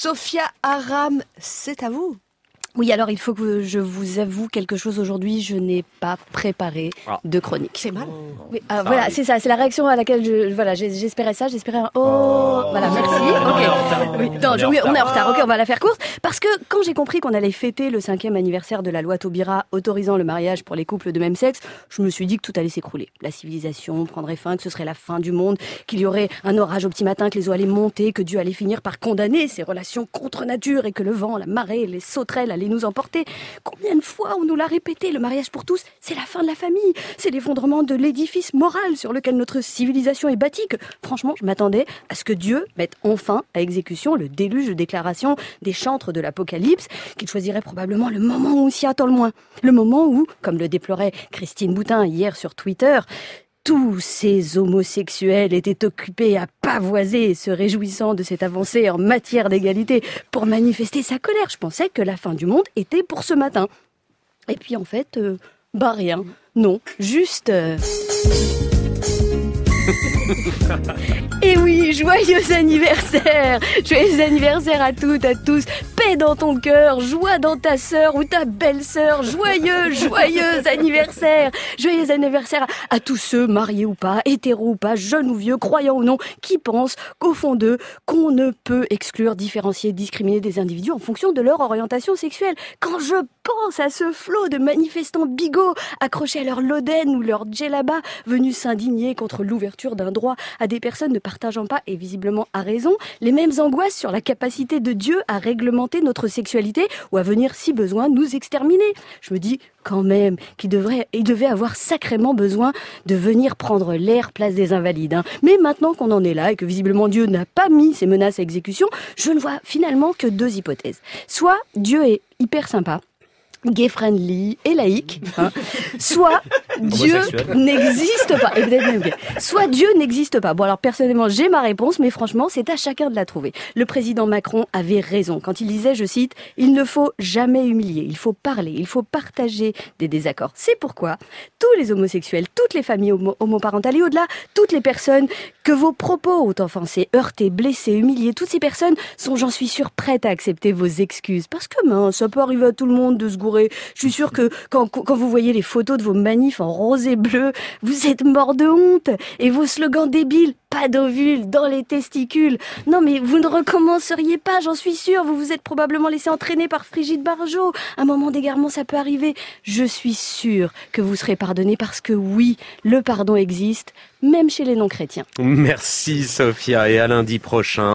Sophia Aram, c'est à vous. Oui, alors il faut que je vous avoue quelque chose aujourd'hui. Je n'ai pas préparé Ah. de chronique. C'est mal. Oui, ah, voilà, c'est ça, c'est la réaction à laquelle je, voilà, j'espérais ça, j'espérais un oh, voilà, merci. Ok. Oui, non, je- oui, on est en retard. Ok, on va la faire courte parce que quand j'ai compris qu'on allait fêter le cinquième anniversaire de la loi Taubira autorisant le mariage pour les couples de même sexe, je me suis dit que tout allait s'écrouler. La civilisation prendrait fin, que ce serait la fin du monde, qu'il y aurait un orage au petit matin, que les eaux allaient monter, que Dieu allait finir par condamner ces relations contre nature et que le vent, la marée, les sauterelles allaient nous emporter. Combien de fois on nous l'a répété, le mariage pour tous, c'est la fin de la famille, c'est l'effondrement de l'édifice moral sur lequel notre civilisation est bâtie. Franchement, je m'attendais à ce que Dieu mette enfin à exécution le déluge de déclarations des chantres de l'Apocalypse, qu'il choisirait probablement le moment où on s'y attend le moins. Le moment où, comme le déplorait Christine Boutin hier sur Twitter, tous ces homosexuels étaient occupés à pavoiser, se réjouissant de cette avancée en matière d'égalité pour manifester sa colère. Je pensais que la fin du monde était pour ce matin. Et puis en fait, euh, bah rien. Non, juste... euh, Et oui, joyeux anniversaire Joyeux anniversaire à toutes, à tous Paix dans ton cœur, joie dans ta sœur ou ta belle-sœur Joyeux, joyeux anniversaire Joyeux anniversaire à, à tous ceux, mariés ou pas, hétéros ou pas, jeunes ou vieux, croyants ou non, qui pensent qu'au fond d'eux, qu'on ne peut exclure, différencier, discriminer des individus en fonction de leur orientation sexuelle. Quand je pense à ce flot de manifestants bigots accrochés à leur loden ou leur djellaba venus s'indigner contre l'ouverture d'un droit à des personnes ne partageant pas, et visiblement à raison, les mêmes angoisses sur la capacité de Dieu à réglementer notre sexualité ou à venir, si besoin, nous exterminer. Je me dis quand même qu'il devrait, devait avoir sacrément besoin de venir prendre l'air place des invalides. hein. Mais maintenant qu'on en est là et que visiblement Dieu n'a pas mis ces menaces à exécution, je ne vois finalement que deux hypothèses. Soit Dieu est hyper sympa, gay friendly et laïque, hein. soit Dieu n'existe pas. Soit Dieu n'existe pas. Bon alors personnellement j'ai ma réponse, mais franchement c'est à chacun de la trouver. Le président Macron avait raison quand il disait, je cite, il ne faut jamais humilier, il faut parler, il faut partager des désaccords. C'est pourquoi tous les homosexuels, toutes les familles homo- homoparentales et au-delà, toutes les personnes que vos propos ont offensées, heurtées, blessées, humiliées, toutes ces personnes sont, j'en suis sûre, prêtes à accepter vos excuses. Parce que mince, ça peut arriver à tout le monde de se Je suis sûre que quand, quand vous voyez les photos de vos manifs en rose et bleu, vous êtes mort de honte. Et vos slogans débiles, pas d'ovules dans les testicules. Non mais vous ne recommenceriez pas, j'en suis sûre. Vous vous êtes probablement laissé entraîner par Frigide Barjot. Un moment d'égarement, ça peut arriver. Je suis sûre que vous serez pardonné parce que oui, le pardon existe, même chez les non-chrétiens. Merci Sophia et à lundi prochain.